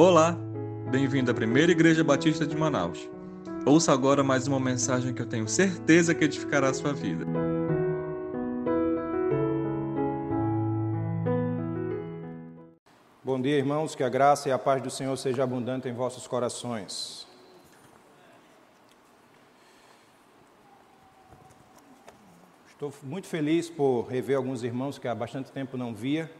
Olá, bem-vindo à Primeira Igreja Batista de Manaus. Ouça agora mais uma mensagem que eu tenho certeza que edificará a sua vida. Bom dia, irmãos, que a graça e a paz do Senhor seja abundante em vossos corações. Estou muito feliz por rever alguns irmãos que há bastante tempo não via,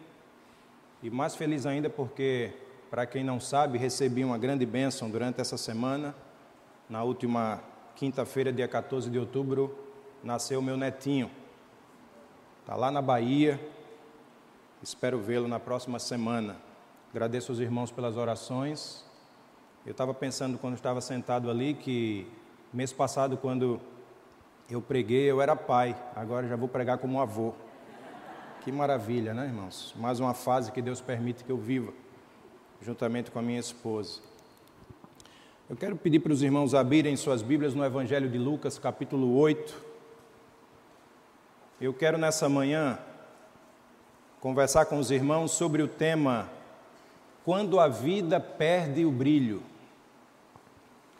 e mais feliz ainda porque, para quem não sabe, recebi uma grande bênção durante essa semana. Na última quinta-feira, dia 14 de outubro, nasceu meu netinho. Está lá na Bahia, espero vê-lo na próxima semana. Agradeço aos irmãos pelas orações. Eu estava pensando quando estava sentado ali que mês passado, quando eu preguei, eu era pai, agora já vou pregar como avô. Que maravilha, né, irmãos? Mais uma fase que Deus permite que eu viva, juntamente com a minha esposa. Eu quero pedir para os irmãos abrirem suas Bíblias no Evangelho de Lucas, capítulo 8. Eu quero nessa manhã conversar com os irmãos sobre o tema Quando a vida perde o brilho.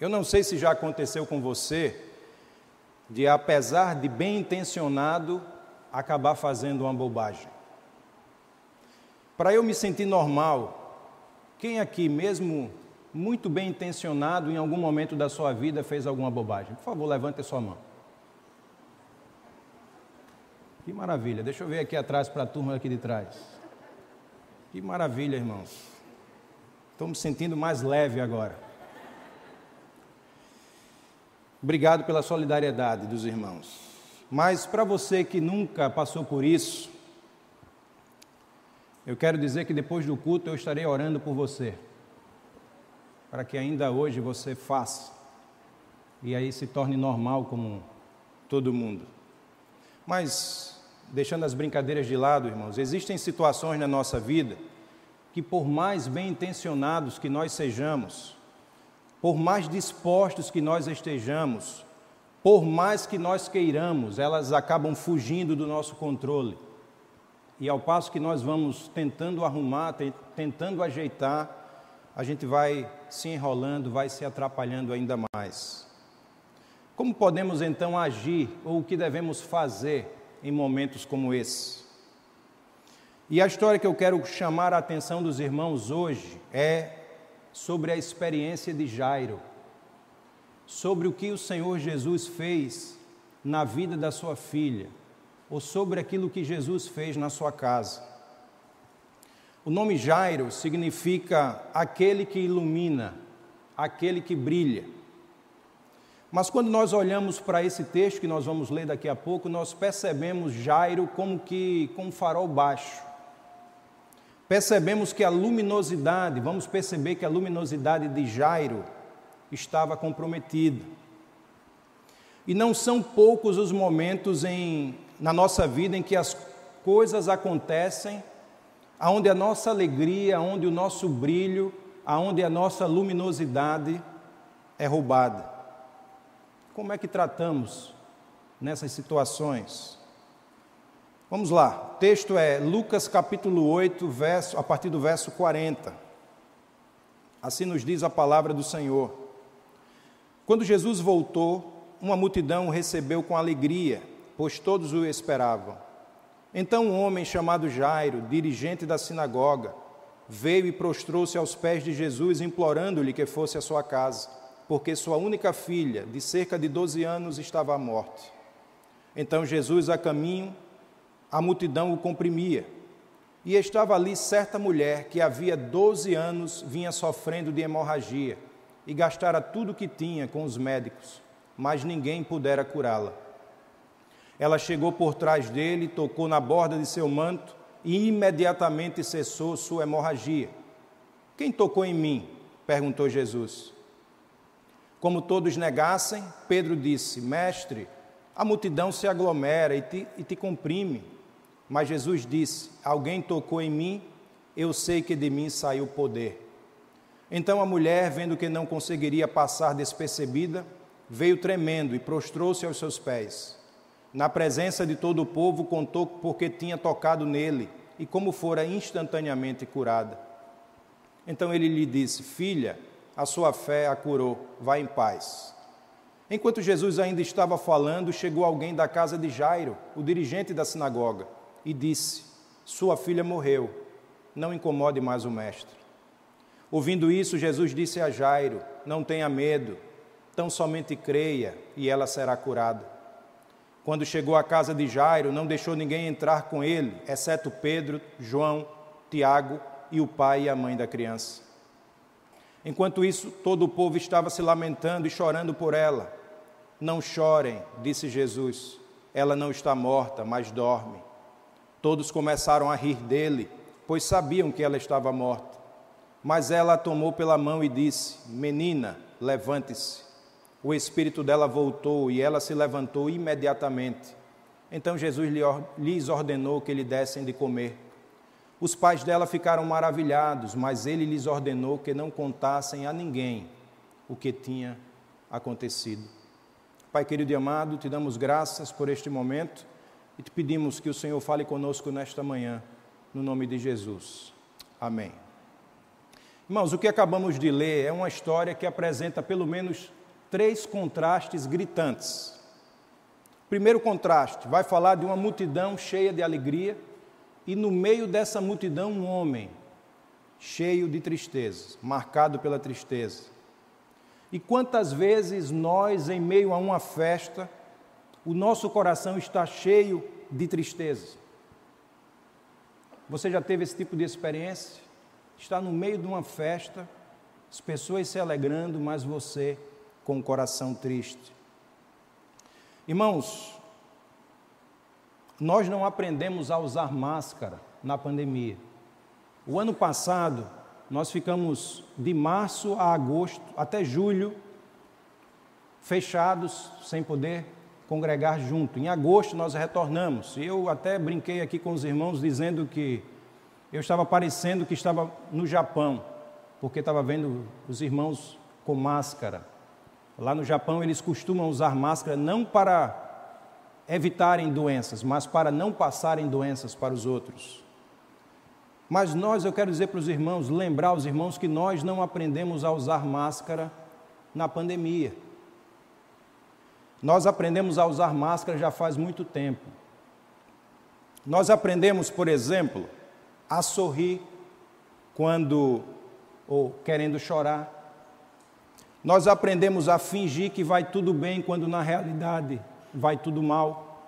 Eu não sei se já aconteceu com você, de, apesar de bem intencionado, acabar fazendo uma bobagem. Para eu me sentir normal, quem aqui, mesmo muito bem intencionado, em algum momento da sua vida fez alguma bobagem? Por favor, levante a sua mão. Que maravilha. Deixa eu ver aqui atrás para a turma aqui de trás. Que maravilha, irmãos. Estou me sentindo mais leve agora. Obrigado pela solidariedade dos irmãos. Mas para você que nunca passou por isso, eu quero dizer que depois do culto eu estarei orando por você, para que ainda hoje você faça e aí se torne normal como todo mundo. Mas, deixando as brincadeiras de lado, irmãos, existem situações na nossa vida que, por mais bem intencionados que nós sejamos, por mais dispostos que nós estejamos, por mais que nós queiramos, elas acabam fugindo do nosso controle. E ao passo que nós vamos tentando arrumar, tentando ajeitar, a gente vai se enrolando, vai se atrapalhando ainda mais. Como podemos então agir ou o que devemos fazer em momentos como esse? E a história que eu quero chamar a atenção dos irmãos hoje é sobre a experiência de Jairo, sobre o que o Senhor Jesus fez na vida da sua filha, ou sobre aquilo que Jesus fez na sua casa. O nome Jairo significa aquele que ilumina, aquele que brilha. Mas quando nós olhamos para esse texto que nós vamos ler daqui a pouco, nós percebemos Jairo como que com um farol baixo percebemos que a luminosidade, vamos perceber que a luminosidade de Jairo estava comprometida. E não são poucos os momentos em, na nossa vida em que as coisas acontecem, aonde a nossa alegria, onde o nosso brilho, aonde a nossa luminosidade é roubada. Como é que tratamos nessas situações? Vamos lá, o texto é Lucas capítulo 8, verso, a partir do verso 40. Assim nos diz a palavra do Senhor. Quando Jesus voltou, uma multidão o recebeu com alegria, pois todos o esperavam. Então um homem chamado Jairo, dirigente da sinagoga, veio e prostrou-se aos pés de Jesus, implorando-lhe que fosse à sua casa, porque sua única filha, de cerca de 12 anos, estava à morte. Então Jesus, a caminho, a multidão o comprimia. E estava ali certa mulher que havia 12 anos vinha sofrendo de hemorragia e gastara tudo o que tinha com os médicos, mas ninguém pudera curá-la. Ela chegou por trás dele, tocou na borda de seu manto e imediatamente cessou sua hemorragia. Quem tocou em mim? perguntou Jesus. Como todos negassem, Pedro disse: Mestre, a multidão se aglomera e te, e te comprime. Mas Jesus disse: Alguém tocou em mim, eu sei que de mim saiu poder. Então a mulher, vendo que não conseguiria passar despercebida, veio tremendo e prostrou-se aos seus pés. Na presença de todo o povo, contou porque tinha tocado nele e como fora instantaneamente curada. Então ele lhe disse: Filha, a sua fé a curou, vá em paz. Enquanto Jesus ainda estava falando, chegou alguém da casa de Jairo, o dirigente da sinagoga, e disse: Sua filha morreu, não incomode mais o mestre. Ouvindo isso, Jesus disse a Jairo: Não tenha medo, tão somente creia e ela será curada. Quando chegou à casa de Jairo, não deixou ninguém entrar com ele, exceto Pedro, João, Tiago e o pai e a mãe da criança. Enquanto isso, todo o povo estava se lamentando e chorando por ela. Não chorem, disse Jesus, ela não está morta, mas dorme. Todos começaram a rir dele, pois sabiam que ela estava morta. Mas ela a tomou pela mão e disse: Menina, levante-se. O espírito dela voltou e ela se levantou imediatamente. Então Jesus lhes ordenou que lhe dessem de comer. Os pais dela ficaram maravilhados, mas ele lhes ordenou que não contassem a ninguém o que tinha acontecido. Pai querido e amado, te damos graças por este momento e te pedimos que o Senhor fale conosco nesta manhã, no nome de Jesus. Amém. Irmãos, o que acabamos de ler é uma história que apresenta pelo menos três contrastes gritantes. Primeiro contraste, vai falar de uma multidão cheia de alegria e no meio dessa multidão um homem cheio de tristeza, marcado pela tristeza. E quantas vezes nós, em meio a uma festa, o nosso coração está cheio de tristeza? Você já teve esse tipo de experiência? Está no meio de uma festa, as pessoas se alegrando, mas você com o coração triste. Irmãos, nós não aprendemos a usar máscara na pandemia. O ano passado, nós ficamos de março a agosto, até julho, fechados, sem poder congregar junto. Em agosto nós retornamos. Eu até brinquei aqui com os irmãos dizendo que eu estava parecendo que estava no Japão, porque estava vendo os irmãos com máscara. Lá no Japão eles costumam usar máscara não para evitarem doenças, mas para não passarem doenças para os outros. Mas nós, eu quero dizer para os irmãos, lembrar os irmãos que nós não aprendemos a usar máscara na pandemia. Nós aprendemos a usar máscara já faz muito tempo. Nós aprendemos, por exemplo, a sorrir quando ou querendo chorar. Nós aprendemos a fingir que vai tudo bem quando na realidade vai tudo mal.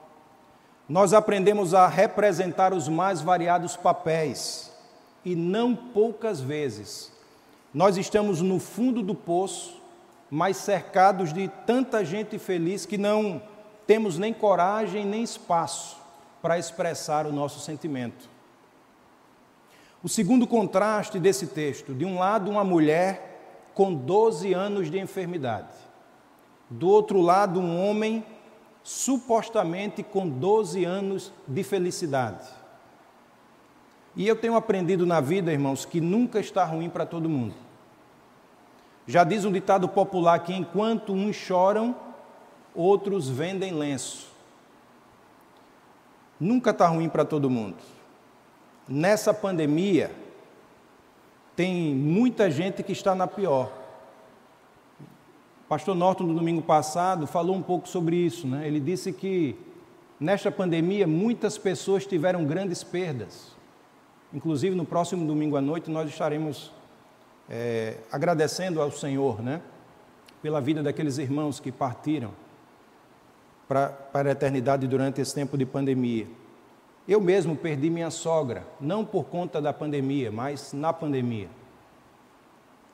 Nós aprendemos a representar os mais variados papéis e não poucas vezes nós estamos no fundo do poço, mas cercados de tanta gente feliz que não temos nem coragem nem espaço para expressar o nosso sentimento. O segundo contraste desse texto, de um lado, uma mulher com 12 anos de enfermidade, do outro lado, um homem supostamente com 12 anos de felicidade. E eu tenho aprendido na vida, irmãos, que nunca está ruim para todo mundo. Já diz um ditado popular que enquanto uns choram, outros vendem lenço. Nunca está ruim para todo mundo. Nessa pandemia, tem muita gente que está na pior. O pastor Norton, no domingo passado, falou um pouco sobre isso. Né? Ele disse que nesta pandemia muitas pessoas tiveram grandes perdas. Inclusive, no próximo domingo à noite, nós estaremos é, agradecendo ao Senhor, né? Pela vida daqueles irmãos que partiram pra, para a eternidade durante esse tempo de pandemia. Eu mesmo perdi minha sogra, não por conta da pandemia, mas na pandemia.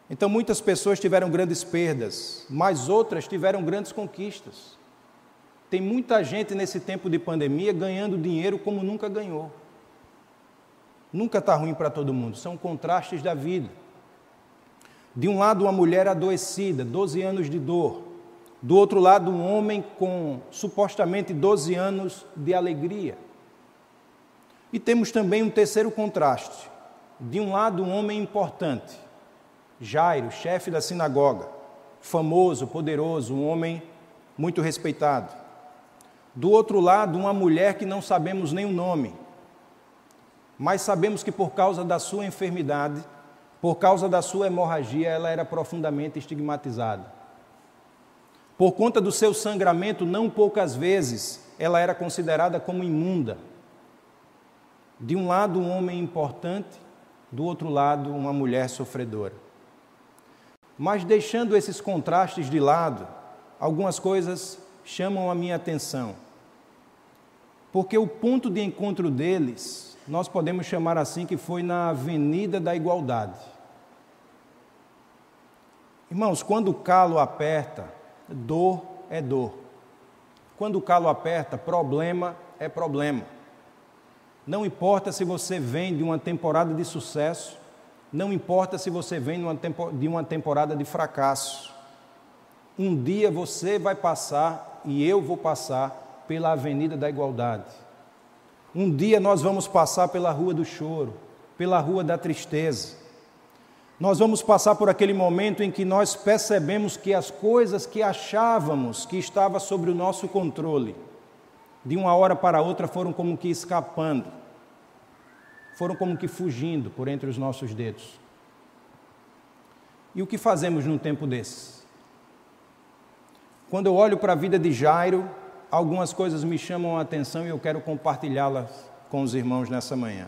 Então, muitas pessoas tiveram grandes perdas, mas outras tiveram grandes conquistas. Tem muita gente nesse tempo de pandemia ganhando dinheiro como nunca ganhou. Nunca está ruim para todo mundo, são contrastes da vida. De um lado, uma mulher adoecida, 12 anos de dor. Do outro lado, um homem com supostamente 12 anos de alegria. E temos também um terceiro contraste. De um lado, um homem importante, Jairo, chefe da sinagoga, famoso, poderoso, um homem muito respeitado. Do outro lado, uma mulher que não sabemos nem o nome, mas sabemos que por causa da sua enfermidade, Por causa da sua hemorragia, ela era profundamente estigmatizada. Por conta do seu sangramento, não poucas vezes ela era considerada como imunda. De um lado, um homem importante, do outro lado, uma mulher sofredora. Mas deixando esses contrastes de lado, algumas coisas chamam a minha atenção. Porque o ponto de encontro deles, nós podemos chamar assim, que foi na Avenida da Igualdade. Irmãos, quando o calo aperta, dor é dor. Quando o calo aperta, problema é problema. Não importa se você vem de uma temporada de sucesso, não importa se você vem de uma temporada de fracasso. Um dia você vai passar e eu vou passar pela Avenida da Igualdade. Um dia nós vamos passar pela Rua do Choro, pela Rua da Tristeza. Nós vamos passar por aquele momento em que nós percebemos que as coisas que achávamos que estava sobre o nosso controle, de uma hora para outra foram como que escapando, foram como que fugindo por entre os nossos dedos. E o que fazemos num tempo desses? Quando eu olho para a vida de Jairo, algumas coisas me chamam a atenção e eu quero compartilhá-las com os irmãos nessa manhã.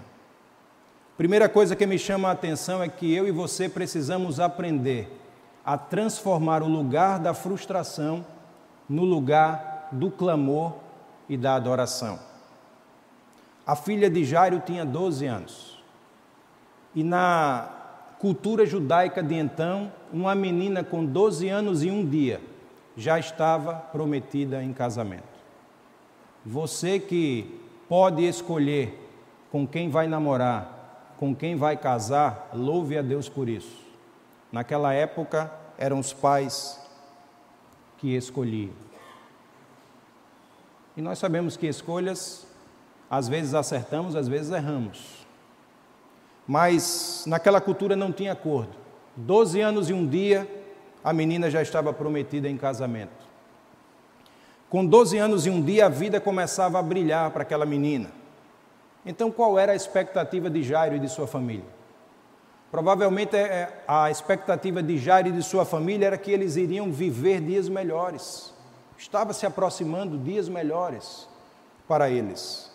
Primeira coisa que me chama a atenção é que eu e você precisamos aprender a transformar o lugar da frustração no lugar do clamor e da adoração. A filha de Jairo tinha 12 anos. E na cultura judaica de então, uma menina com 12 anos e um dia já estava prometida em casamento. Você que pode escolher com quem vai namorar, com quem vai casar, louve a Deus por isso. Naquela época eram os pais que escolhiam. E nós sabemos que escolhas, às vezes acertamos, às vezes erramos. Mas naquela cultura não tinha acordo. Doze anos e um dia, a menina já estava prometida em casamento. Com 12 anos e um dia, a vida começava a brilhar para aquela menina. Então, qual era a expectativa de Jairo e de sua família? Provavelmente é, é, a expectativa de Jairo e de sua família era que eles iriam viver dias melhores estava se aproximando dias melhores para eles.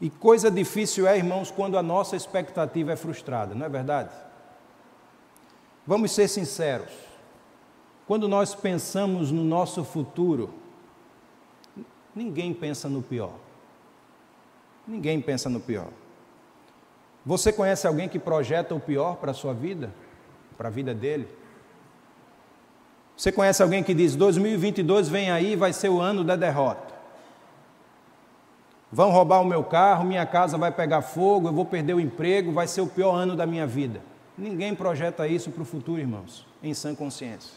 E coisa difícil é, irmãos, quando a nossa expectativa é frustrada, não é verdade? Vamos ser sinceros. Quando nós pensamos no nosso futuro, ninguém pensa no pior. Ninguém pensa no pior. Você conhece alguém que projeta o pior para a sua vida? Para a vida dele? Você conhece alguém que diz: 2022 vem aí, vai ser o ano da derrota. Vão roubar o meu carro, minha casa vai pegar fogo, eu vou perder o emprego, vai ser o pior ano da minha vida. Ninguém projeta isso para o futuro, irmãos, em sã consciência.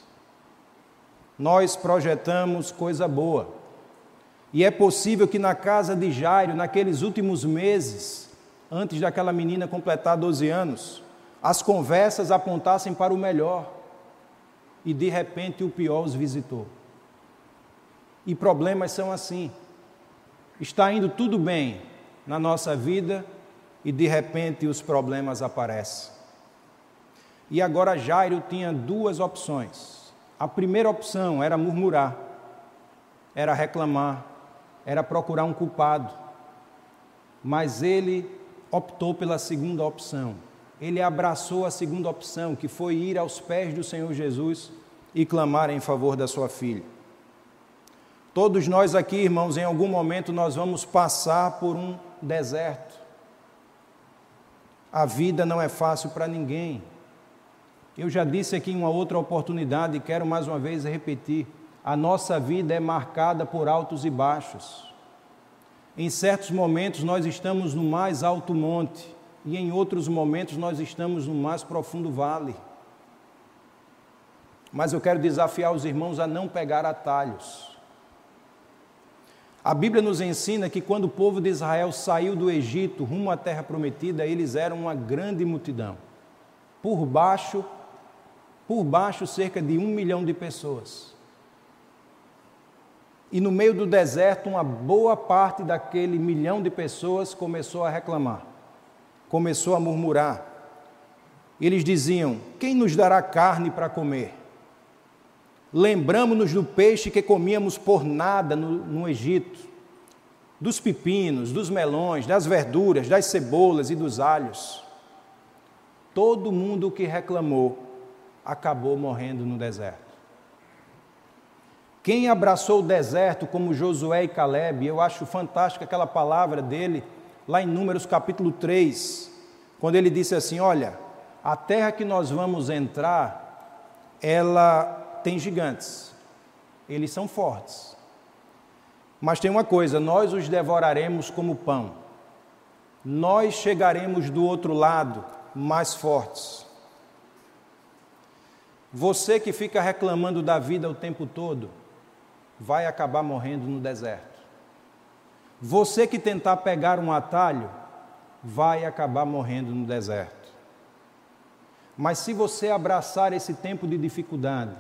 Nós projetamos coisa boa. E é possível que na casa de Jairo, naqueles últimos meses, antes daquela menina completar 12 anos, as conversas apontassem para o melhor e de repente o pior os visitou. E problemas são assim. Está indo tudo bem na nossa vida e de repente os problemas aparecem. E agora Jairo tinha duas opções. A primeira opção era murmurar, era reclamar, era procurar um culpado. Mas ele optou pela segunda opção, ele abraçou a segunda opção, que foi ir aos pés do Senhor Jesus e clamar em favor da sua filha. Todos nós aqui, irmãos, em algum momento nós vamos passar por um deserto. A vida não é fácil para ninguém. Eu já disse aqui em uma outra oportunidade e quero mais uma vez repetir: a nossa vida é marcada por altos e baixos. Em certos momentos nós estamos no mais alto monte, e em outros momentos nós estamos no mais profundo vale. Mas eu quero desafiar os irmãos a não pegar atalhos. A Bíblia nos ensina que quando o povo de Israel saiu do Egito rumo à terra prometida, eles eram uma grande multidão. Por baixo, por baixo, cerca de um milhão de pessoas. E no meio do deserto, uma boa parte daquele milhão de pessoas começou a reclamar começou a murmurar. Eles diziam: Quem nos dará carne para comer? Lembramos-nos do peixe que comíamos por nada no, no Egito, dos pepinos, dos melões, das verduras, das cebolas e dos alhos. Todo mundo que reclamou acabou morrendo no deserto. Quem abraçou o deserto como Josué e Caleb, eu acho fantástica aquela palavra dele, lá em Números capítulo 3, quando ele disse assim: Olha, a terra que nós vamos entrar, ela tem gigantes, eles são fortes. Mas tem uma coisa: nós os devoraremos como pão, nós chegaremos do outro lado mais fortes. Você que fica reclamando da vida o tempo todo, vai acabar morrendo no deserto. Você que tentar pegar um atalho, vai acabar morrendo no deserto. Mas se você abraçar esse tempo de dificuldade,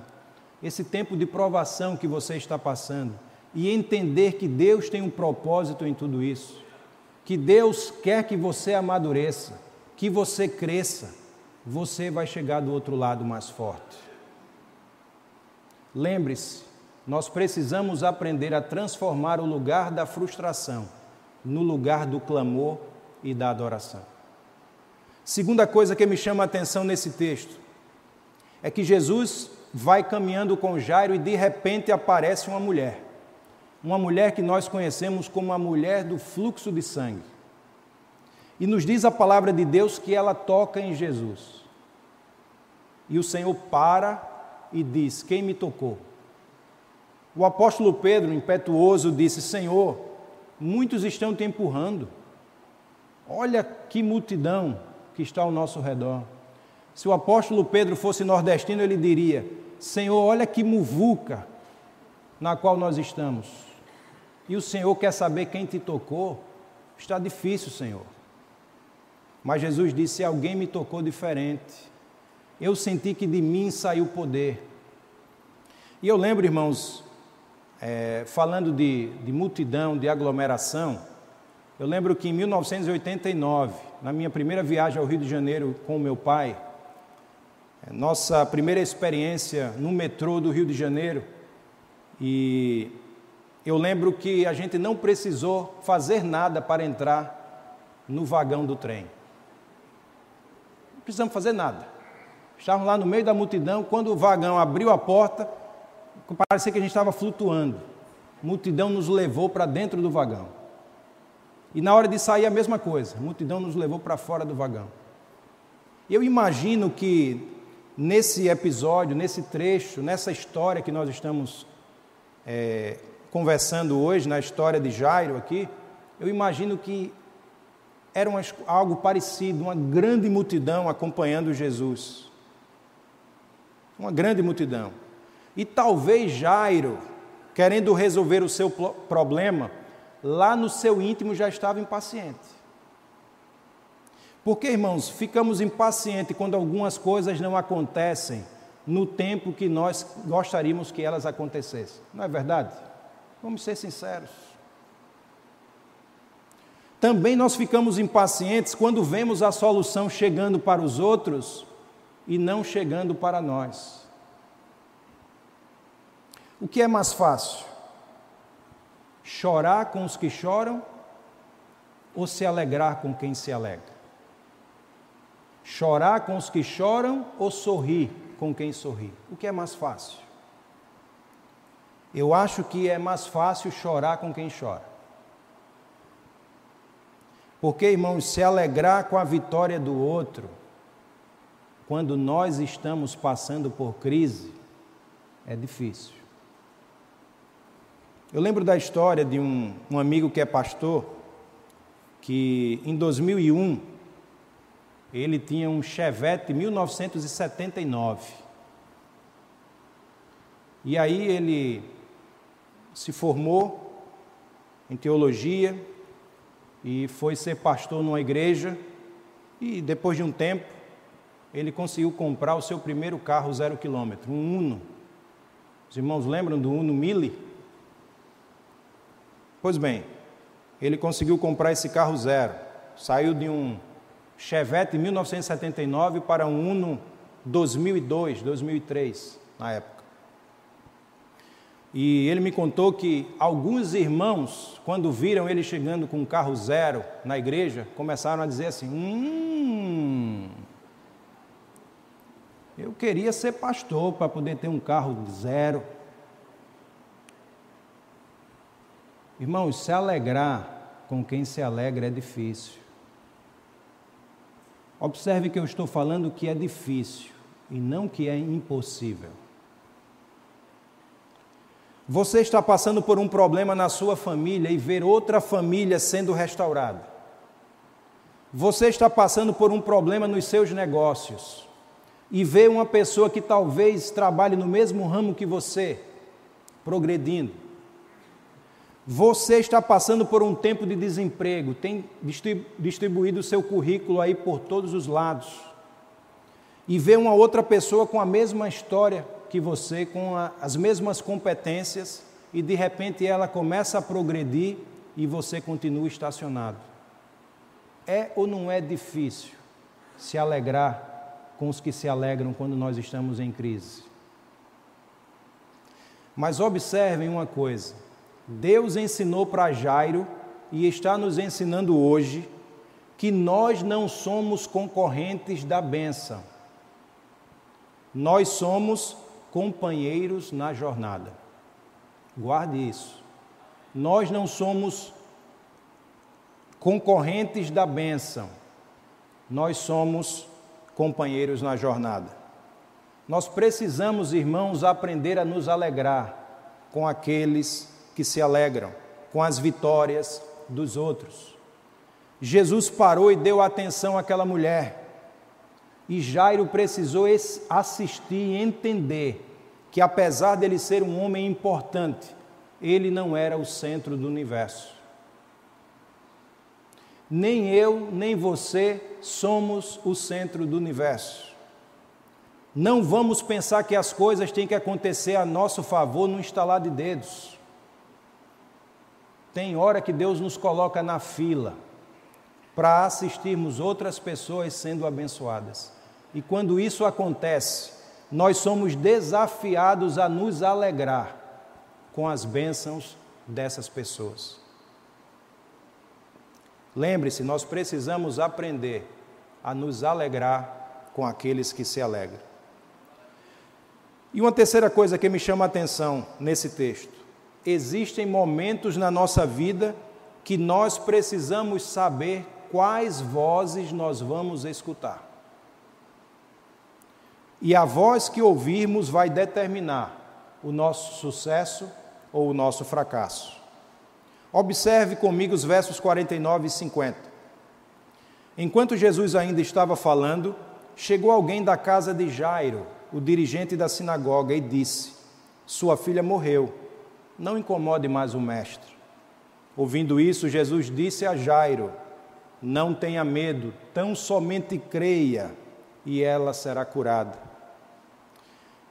esse tempo de provação que você está passando, e entender que Deus tem um propósito em tudo isso, que Deus quer que você amadureça, que você cresça, você vai chegar do outro lado mais forte. Lembre-se, nós precisamos aprender a transformar o lugar da frustração no lugar do clamor e da adoração. Segunda coisa que me chama a atenção nesse texto é que Jesus vai caminhando com Jairo e de repente aparece uma mulher. Uma mulher que nós conhecemos como a mulher do fluxo de sangue. E nos diz a palavra de Deus que ela toca em Jesus. E o Senhor para e diz: Quem me tocou? O apóstolo Pedro, impetuoso, disse: Senhor, muitos estão te empurrando. Olha que multidão que está ao nosso redor. Se o apóstolo Pedro fosse nordestino, ele diria: Senhor, olha que muvuca na qual nós estamos. E o Senhor quer saber quem te tocou. Está difícil, Senhor. Mas Jesus disse: Alguém me tocou diferente. Eu senti que de mim saiu poder. E eu lembro, irmãos, é, falando de, de multidão, de aglomeração, eu lembro que em 1989, na minha primeira viagem ao Rio de Janeiro com meu pai, é, nossa primeira experiência no metrô do Rio de Janeiro, e eu lembro que a gente não precisou fazer nada para entrar no vagão do trem. Não precisamos fazer nada. Estávamos lá no meio da multidão, quando o vagão abriu a porta, parecia que a gente estava flutuando. A multidão nos levou para dentro do vagão. E na hora de sair, a mesma coisa. A multidão nos levou para fora do vagão. Eu imagino que nesse episódio, nesse trecho, nessa história que nós estamos é, conversando hoje, na história de Jairo aqui, eu imagino que era uma, algo parecido, uma grande multidão acompanhando Jesus. Uma grande multidão. E talvez Jairo, querendo resolver o seu problema, lá no seu íntimo já estava impaciente. Porque, irmãos, ficamos impacientes quando algumas coisas não acontecem no tempo que nós gostaríamos que elas acontecessem. Não é verdade? Vamos ser sinceros. Também nós ficamos impacientes quando vemos a solução chegando para os outros e não chegando para nós. O que é mais fácil? Chorar com os que choram ou se alegrar com quem se alegra? Chorar com os que choram ou sorrir com quem sorri? O que é mais fácil? Eu acho que é mais fácil chorar com quem chora. Porque, irmãos, se alegrar com a vitória do outro, quando nós estamos passando por crise, é difícil. Eu lembro da história de um, um amigo que é pastor, que em 2001 ele tinha um Chevette 1979. E aí ele se formou em teologia e foi ser pastor numa igreja e depois de um tempo ele conseguiu comprar o seu primeiro carro zero quilômetro, um Uno. Os irmãos lembram do Uno Mille? Pois bem, ele conseguiu comprar esse carro zero. Saiu de um Chevette 1979 para um Uno 2002, 2003, na época. E ele me contou que alguns irmãos, quando viram ele chegando com um carro zero na igreja, começaram a dizer assim: Hum, eu queria ser pastor para poder ter um carro zero. Irmãos, se alegrar com quem se alegra é difícil. Observe que eu estou falando que é difícil e não que é impossível. Você está passando por um problema na sua família e ver outra família sendo restaurada. Você está passando por um problema nos seus negócios e ver uma pessoa que talvez trabalhe no mesmo ramo que você, progredindo. Você está passando por um tempo de desemprego, tem distribuído o seu currículo aí por todos os lados. E ver uma outra pessoa com a mesma história que você, com a, as mesmas competências, e de repente ela começa a progredir e você continua estacionado. É ou não é difícil se alegrar com os que se alegram quando nós estamos em crise? Mas observem uma coisa: Deus ensinou para Jairo e está nos ensinando hoje que nós não somos concorrentes da benção. Nós somos companheiros na jornada. Guarde isso. Nós não somos concorrentes da bênção, nós somos companheiros na jornada. Nós precisamos, irmãos, aprender a nos alegrar com aqueles que se alegram, com as vitórias dos outros. Jesus parou e deu atenção àquela mulher. E Jairo precisou assistir e entender que, apesar dele ser um homem importante, ele não era o centro do universo. Nem eu, nem você somos o centro do universo. Não vamos pensar que as coisas têm que acontecer a nosso favor no instalar de dedos. Tem hora que Deus nos coloca na fila para assistirmos outras pessoas sendo abençoadas. E quando isso acontece, nós somos desafiados a nos alegrar com as bênçãos dessas pessoas. Lembre-se, nós precisamos aprender a nos alegrar com aqueles que se alegram. E uma terceira coisa que me chama a atenção nesse texto: existem momentos na nossa vida que nós precisamos saber quais vozes nós vamos escutar. E a voz que ouvirmos vai determinar o nosso sucesso ou o nosso fracasso. Observe comigo os versos 49 e 50. Enquanto Jesus ainda estava falando, chegou alguém da casa de Jairo, o dirigente da sinagoga, e disse: Sua filha morreu, não incomode mais o mestre. Ouvindo isso, Jesus disse a Jairo: Não tenha medo, tão somente creia e ela será curada.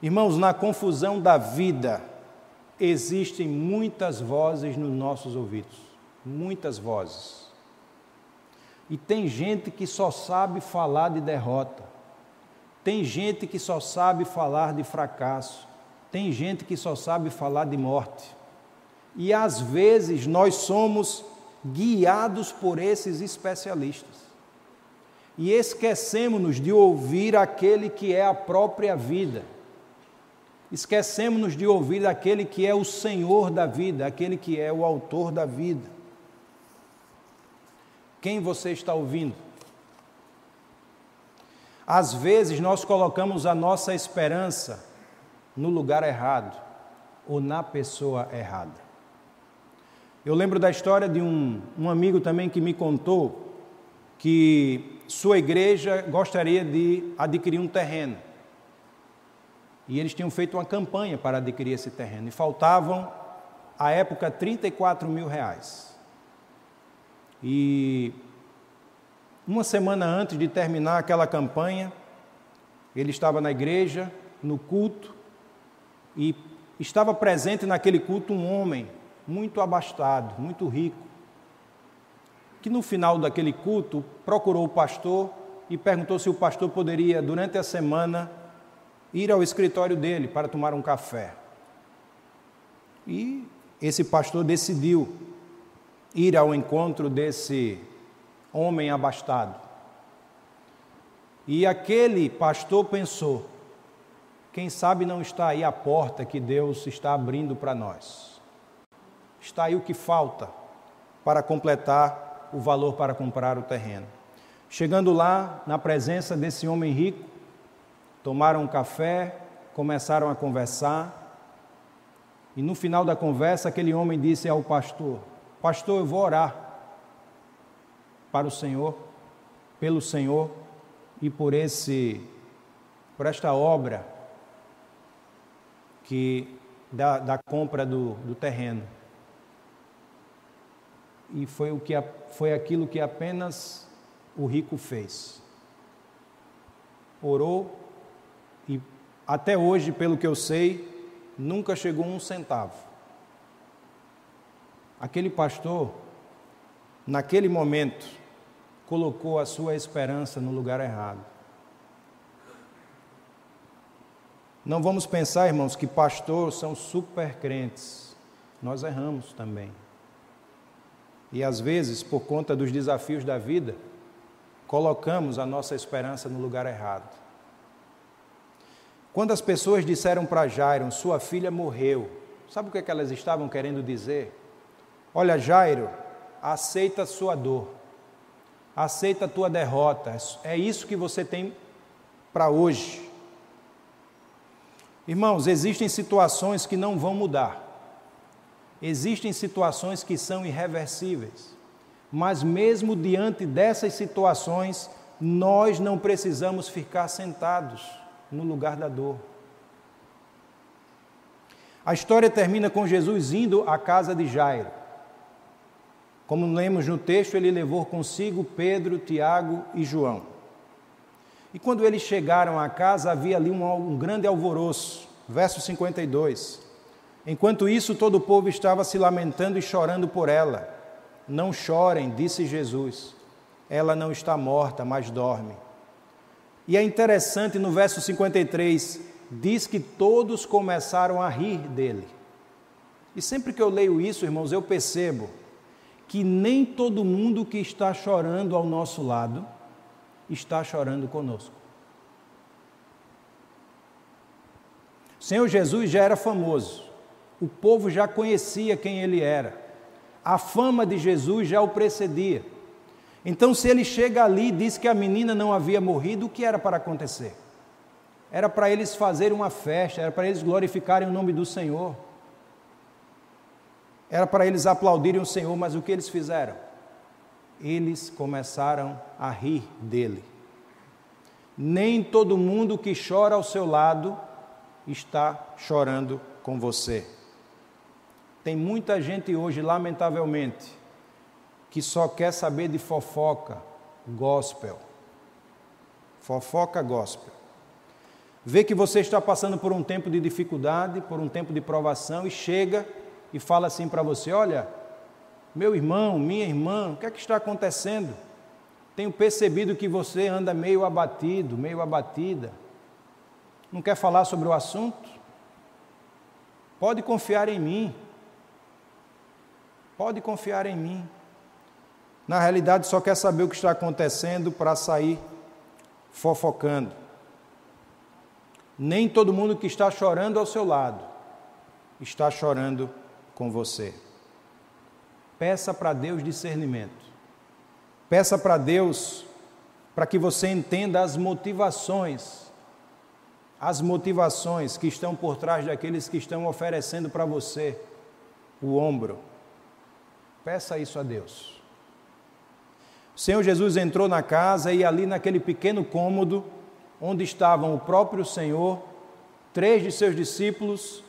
Irmãos, na confusão da vida, existem muitas vozes nos nossos ouvidos, muitas vozes. E tem gente que só sabe falar de derrota, tem gente que só sabe falar de fracasso, tem gente que só sabe falar de morte. E às vezes nós somos guiados por esses especialistas e esquecemos-nos de ouvir aquele que é a própria vida. Esquecemos-nos de ouvir aquele que é o Senhor da vida, aquele que é o autor da vida. Quem você está ouvindo? Às vezes nós colocamos a nossa esperança no lugar errado ou na pessoa errada. Eu lembro da história de um, um amigo também que me contou que sua igreja gostaria de adquirir um terreno. E eles tinham feito uma campanha para adquirir esse terreno. E faltavam, à época, 34 mil reais. E uma semana antes de terminar aquela campanha, ele estava na igreja, no culto, e estava presente naquele culto um homem muito abastado, muito rico, que no final daquele culto procurou o pastor e perguntou se o pastor poderia, durante a semana, ir ao escritório dele para tomar um café. E esse pastor decidiu ir ao encontro desse homem abastado. E aquele pastor pensou: quem sabe não está aí a porta que Deus está abrindo para nós. Está aí o que falta para completar o valor para comprar o terreno. Chegando lá, na presença desse homem rico, tomaram um café, começaram a conversar. E no final da conversa, aquele homem disse ao pastor: Pastor, eu vou orar para o Senhor, pelo Senhor e por esse por esta obra que da, da compra do, do terreno. E foi o que foi aquilo que apenas o rico fez. Orou e até hoje, pelo que eu sei, nunca chegou um centavo. Aquele pastor, naquele momento, colocou a sua esperança no lugar errado. Não vamos pensar, irmãos, que pastores são super crentes. Nós erramos também. E às vezes, por conta dos desafios da vida, colocamos a nossa esperança no lugar errado. Quando as pessoas disseram para Jairo, sua filha morreu, sabe o que, é que elas estavam querendo dizer? Olha, Jairo, aceita a sua dor, aceita a tua derrota, é isso que você tem para hoje. Irmãos, existem situações que não vão mudar, existem situações que são irreversíveis, mas mesmo diante dessas situações, nós não precisamos ficar sentados no lugar da dor. A história termina com Jesus indo à casa de Jairo. Como lemos no texto, ele levou consigo Pedro, Tiago e João. E quando eles chegaram à casa, havia ali um, um grande alvoroço. Verso 52. Enquanto isso, todo o povo estava se lamentando e chorando por ela. Não chorem, disse Jesus. Ela não está morta, mas dorme. E é interessante no verso 53, diz que todos começaram a rir dele. E sempre que eu leio isso, irmãos, eu percebo que nem todo mundo que está chorando ao nosso lado está chorando conosco. O Senhor Jesus já era famoso, o povo já conhecia quem ele era, a fama de Jesus já o precedia. Então, se ele chega ali e diz que a menina não havia morrido, o que era para acontecer? Era para eles fazerem uma festa, era para eles glorificarem o nome do Senhor. Era para eles aplaudirem o Senhor, mas o que eles fizeram? Eles começaram a rir dele. Nem todo mundo que chora ao seu lado está chorando com você. Tem muita gente hoje, lamentavelmente, que só quer saber de fofoca, gospel. Fofoca gospel. Vê que você está passando por um tempo de dificuldade, por um tempo de provação e chega e fala assim para você: Olha, meu irmão, minha irmã, o que é que está acontecendo? Tenho percebido que você anda meio abatido, meio abatida. Não quer falar sobre o assunto? Pode confiar em mim. Pode confiar em mim. Na realidade, só quer saber o que está acontecendo para sair fofocando. Nem todo mundo que está chorando ao seu lado está chorando com você. Peça para Deus discernimento. Peça para Deus para que você entenda as motivações, as motivações que estão por trás daqueles que estão oferecendo para você o ombro. Peça isso a Deus. O Senhor Jesus entrou na casa e ali naquele pequeno cômodo, onde estavam o próprio Senhor, três de seus discípulos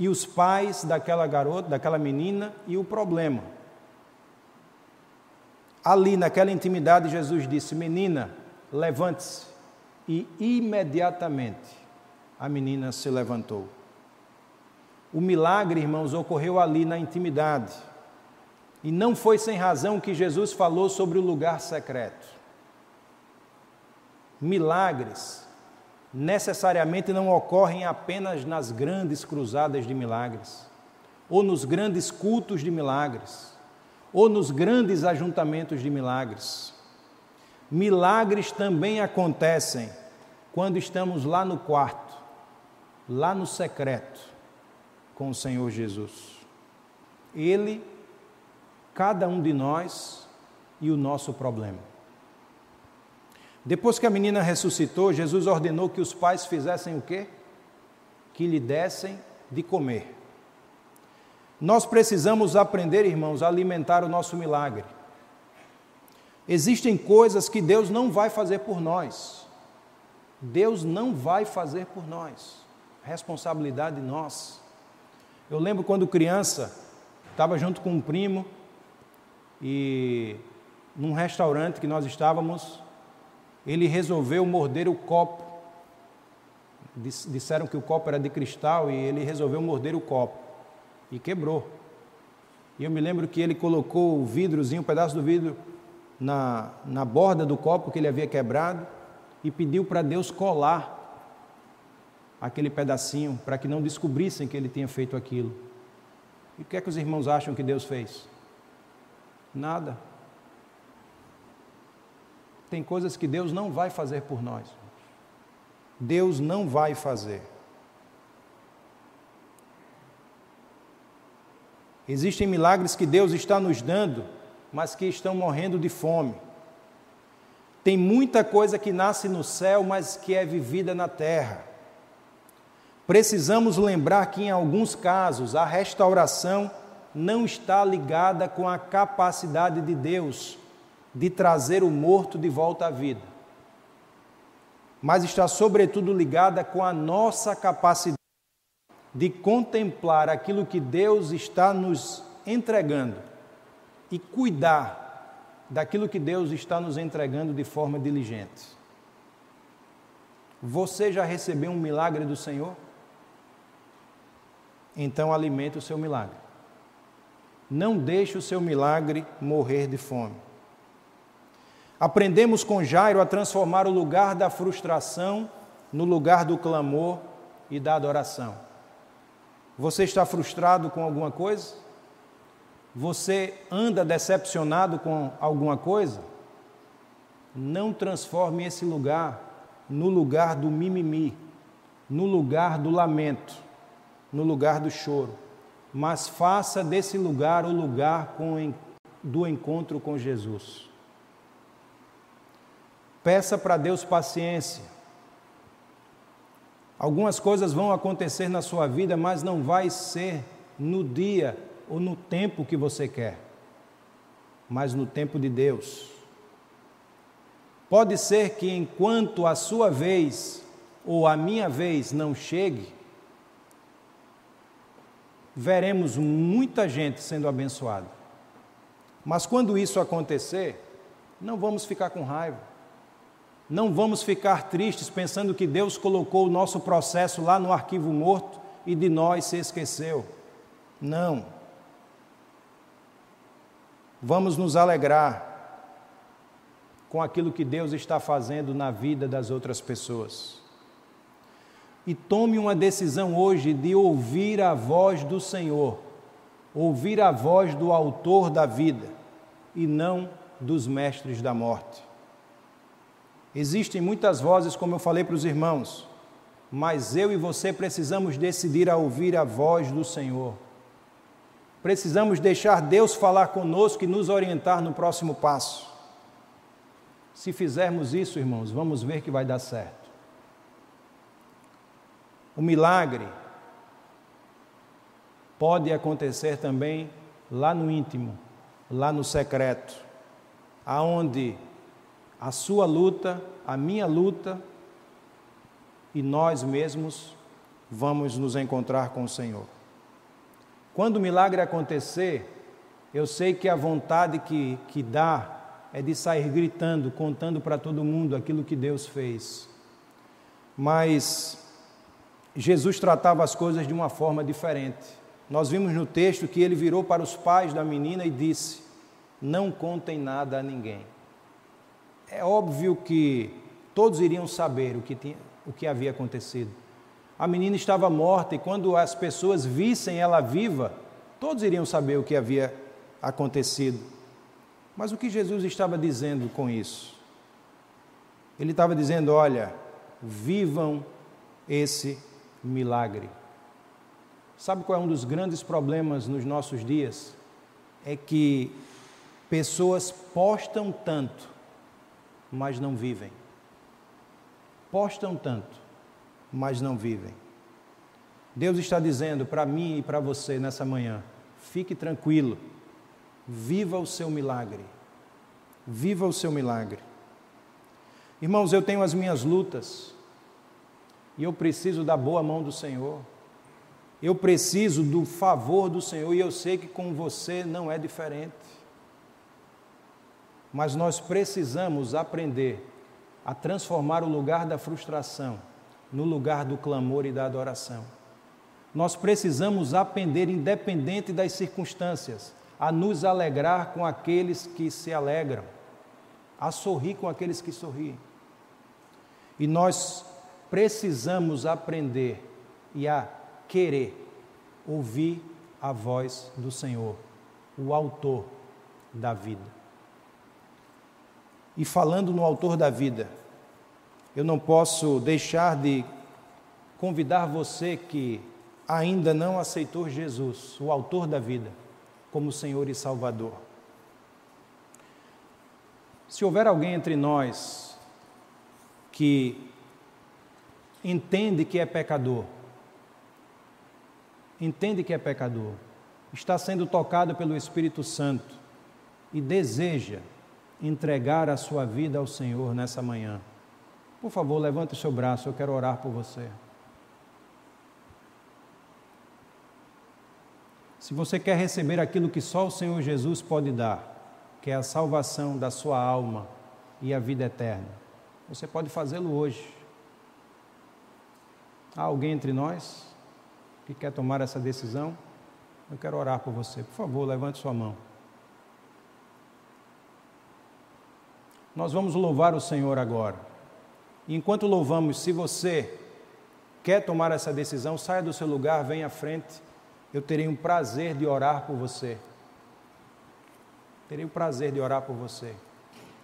e os pais daquela garota, daquela menina e o problema. Ali, naquela intimidade, Jesus disse: Menina, levante-se. E imediatamente a menina se levantou. O milagre, irmãos, ocorreu ali na intimidade. E não foi sem razão que Jesus falou sobre o lugar secreto. Milagres necessariamente não ocorrem apenas nas grandes cruzadas de milagres, ou nos grandes cultos de milagres, ou nos grandes ajuntamentos de milagres. Milagres também acontecem quando estamos lá no quarto, lá no secreto, com o Senhor Jesus. Ele, cada um de nós e o nosso problema. Depois que a menina ressuscitou, Jesus ordenou que os pais fizessem o quê? Que lhe dessem de comer. Nós precisamos aprender, irmãos, a alimentar o nosso milagre. Existem coisas que Deus não vai fazer por nós. Deus não vai fazer por nós. Responsabilidade nossa. Eu lembro quando criança, estava junto com um primo e num restaurante que nós estávamos, ele resolveu morder o copo. Disseram que o copo era de cristal e ele resolveu morder o copo e quebrou. E eu me lembro que ele colocou o vidrozinho, um pedaço do vidro, na, na borda do copo que ele havia quebrado e pediu para Deus colar aquele pedacinho para que não descobrissem que ele tinha feito aquilo. E o que é que os irmãos acham que Deus fez? Nada. Tem coisas que Deus não vai fazer por nós. Deus não vai fazer. Existem milagres que Deus está nos dando, mas que estão morrendo de fome. Tem muita coisa que nasce no céu, mas que é vivida na terra. Precisamos lembrar que, em alguns casos, a restauração não está ligada com a capacidade de Deus de trazer o morto de volta à vida, mas está, sobretudo, ligada com a nossa capacidade de contemplar aquilo que Deus está nos entregando e cuidar daquilo que Deus está nos entregando de forma diligente. Você já recebeu um milagre do Senhor? Então alimente o seu milagre. Não deixe o seu milagre morrer de fome. Aprendemos com Jairo a transformar o lugar da frustração no lugar do clamor e da adoração. Você está frustrado com alguma coisa? Você anda decepcionado com alguma coisa? Não transforme esse lugar no lugar do mimimi, no lugar do lamento, no lugar do choro, mas faça desse lugar o lugar com, do encontro com Jesus. Peça para Deus paciência. Algumas coisas vão acontecer na sua vida, mas não vai ser no dia ou no tempo que você quer, mas no tempo de Deus. Pode ser que enquanto a sua vez ou a minha vez não chegue, veremos muita gente sendo abençoada. Mas quando isso acontecer, não vamos ficar com raiva. Não vamos ficar tristes pensando que Deus colocou o nosso processo lá no arquivo morto e de nós se esqueceu. Não. Vamos nos alegrar com aquilo que Deus está fazendo na vida das outras pessoas. E tome uma decisão hoje de ouvir a voz do Senhor, ouvir a voz do Autor da vida e não dos mestres da morte. Existem muitas vozes, como eu falei para os irmãos, mas eu e você precisamos decidir a ouvir a voz do Senhor. Precisamos deixar Deus falar conosco e nos orientar no próximo passo. Se fizermos isso, irmãos, vamos ver que vai dar certo. O milagre pode acontecer também lá no íntimo, lá no secreto, aonde a sua luta, a minha luta, e nós mesmos vamos nos encontrar com o Senhor. Quando o milagre acontecer, eu sei que a vontade que, que dá é de sair gritando, contando para todo mundo aquilo que Deus fez. Mas Jesus tratava as coisas de uma forma diferente. nós vimos no texto que ele virou para os pais da menina e disse: Não contem nada a ninguém. É óbvio que todos iriam saber o que, tinha, o que havia acontecido. A menina estava morta e quando as pessoas vissem ela viva, todos iriam saber o que havia acontecido. Mas o que Jesus estava dizendo com isso? Ele estava dizendo: olha, vivam esse milagre. Sabe qual é um dos grandes problemas nos nossos dias? É que pessoas postam tanto, mas não vivem. Postam tanto, mas não vivem. Deus está dizendo para mim e para você nessa manhã: fique tranquilo, viva o seu milagre. Viva o seu milagre. Irmãos, eu tenho as minhas lutas e eu preciso da boa mão do Senhor. Eu preciso do favor do Senhor e eu sei que com você não é diferente. Mas nós precisamos aprender a transformar o lugar da frustração no lugar do clamor e da adoração. Nós precisamos aprender, independente das circunstâncias, a nos alegrar com aqueles que se alegram, a sorrir com aqueles que sorriem. E nós precisamos aprender e a querer ouvir a voz do Senhor, o Autor da vida. E falando no Autor da vida, eu não posso deixar de convidar você que ainda não aceitou Jesus, o Autor da vida, como Senhor e Salvador. Se houver alguém entre nós que entende que é pecador, entende que é pecador, está sendo tocado pelo Espírito Santo e deseja entregar a sua vida ao Senhor nessa manhã, por favor, levante o seu braço, eu quero orar por você. Se você quer receber aquilo que só o Senhor Jesus pode dar, que é a salvação da sua alma e a vida eterna, você pode fazê-lo hoje. Há alguém entre nós? que quer tomar essa decisão, eu quero orar por você. Por favor, levante sua mão. Nós vamos louvar o Senhor agora. E enquanto louvamos, se você quer tomar essa decisão, saia do seu lugar, venha à frente. Eu terei um prazer de orar por você. Terei o prazer de orar por você.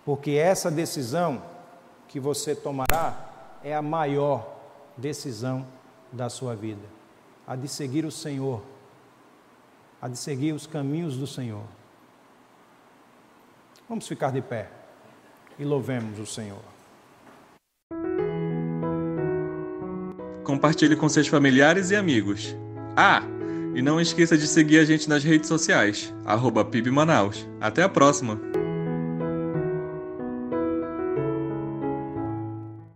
Porque essa decisão que você tomará é a maior decisão da sua vida a de seguir o Senhor, a de seguir os caminhos do Senhor. Vamos ficar de pé e louvemos o Senhor. Compartilhe com seus familiares e amigos. Ah, e não esqueça de seguir a gente nas redes sociais, arroba PIB Manaus. Até a próxima!